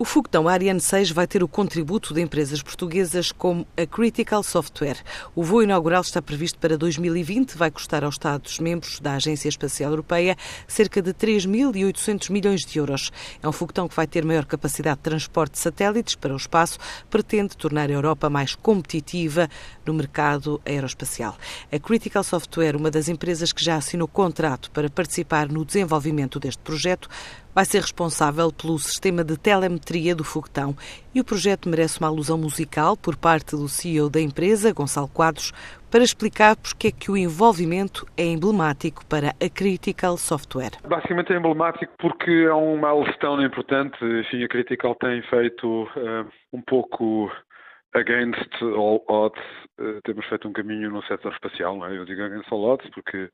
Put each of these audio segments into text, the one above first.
O foguetão Ariane 6 vai ter o contributo de empresas portuguesas como a Critical Software. O voo inaugural está previsto para 2020, vai custar aos Estados-membros da Agência Espacial Europeia cerca de 3.800 milhões de euros. É um foguetão que vai ter maior capacidade de transporte de satélites para o espaço, pretende tornar a Europa mais competitiva no mercado aeroespacial. A Critical Software, uma das empresas que já assinou contrato para participar no desenvolvimento deste projeto, vai ser responsável pelo sistema de telemetria do foguetão e o projeto merece uma alusão musical por parte do CEO da empresa, Gonçalo Quadros, para explicar porque é que o envolvimento é emblemático para a Critical Software. Basicamente é emblemático porque é um milestone importante. Enfim, a Critical tem feito uh, um pouco against all odds. Uh, temos feito um caminho no setor espacial, não é? Eu digo against all odds porque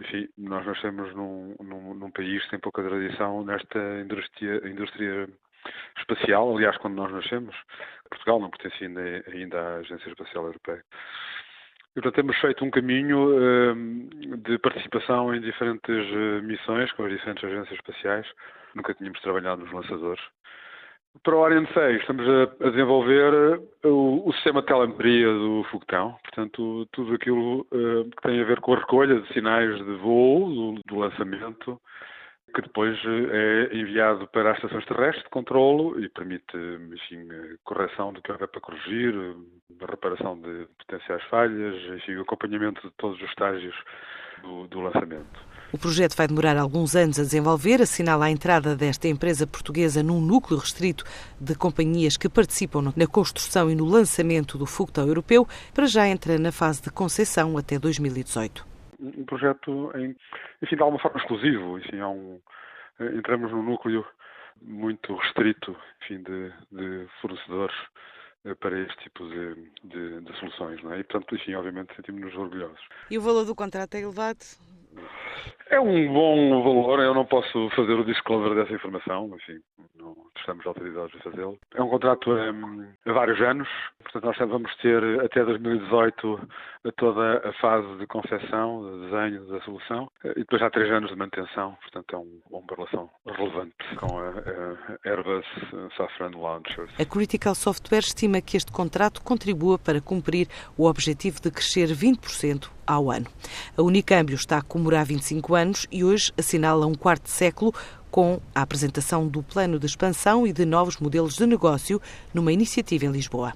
enfim, nós nascemos num, num, num país que tem pouca tradição nesta indústria, indústria espacial. Aliás, quando nós nascemos, Portugal não pertencia ainda, ainda à Agência Espacial Europeia. E, portanto, temos feito um caminho uh, de participação em diferentes uh, missões com as diferentes agências espaciais. Nunca tínhamos trabalhado nos lançadores. Para o Ariane 6 estamos a, desenvolver eh, o, o, sistema de telemetria do foguetão, portanto tudo aquilo uh, que tem a ver com a recolha de sinais de voo, do, do, lançamento, que depois eh, é enviado para as estações terrestres de controlo e permite enfim, correção do que houver para corrigir, a reparação de potenciais falhas, enfim, acompanhamento de todos os estágios do, do lançamento. O projeto vai demorar alguns anos a desenvolver, assinala a entrada desta empresa portuguesa num núcleo restrito de companhias que participam na construção e no lançamento do foguetão europeu, para já entra na fase de concessão até 2018. Um projeto, em, enfim, de alguma forma exclusivo. Enfim, há um, eh, entramos num núcleo muito restrito enfim, de, de fornecedores eh, para este tipo de, de, de, soluções. Não é? E, portanto, enfim, obviamente, sentimos-nos orgulhosos. E o valor do contrato é elevado? É um bom valor, eu não posso fazer o disclosure dessa informação, enfim, estamos autorizados a fazê-lo. É um contrato um, a vários anos, portanto nós vamos ter até 2018 toda a fase de concepção, de desenho da solução, e depois há três anos de manutenção, portanto é um, uma relação relevante com a, a Airbus Safran Launchers. A Critical Software estima que este contrato contribua para cumprir o objetivo de crescer 20% ao ano. A Unicâmbio está a comemorar 25 anos e hoje assinala um quarto século com a apresentação do plano de expansão e de novos modelos de negócio numa iniciativa em Lisboa.